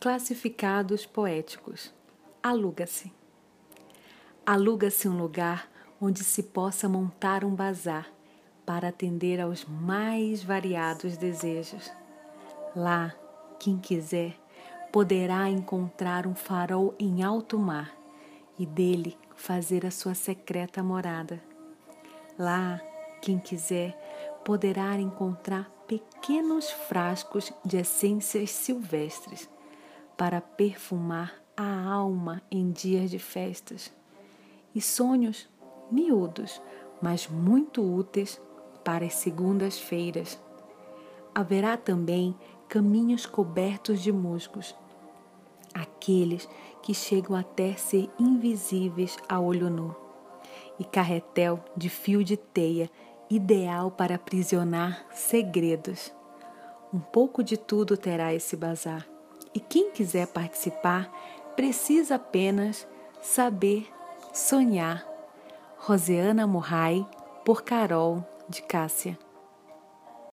Classificados poéticos. Aluga-se. Aluga-se um lugar onde se possa montar um bazar para atender aos mais variados desejos. Lá, quem quiser poderá encontrar um farol em alto mar e dele fazer a sua secreta morada. Lá, quem quiser poderá encontrar pequenos frascos de essências silvestres para perfumar a alma em dias de festas e sonhos miúdos, mas muito úteis para as segundas-feiras. Haverá também caminhos cobertos de musgos, aqueles que chegam até ser invisíveis a olho nu, e carretel de fio de teia ideal para aprisionar segredos. Um pouco de tudo terá esse bazar, e quem quiser participar precisa apenas saber sonhar. Rosiana Murray, por Carol de Cássia.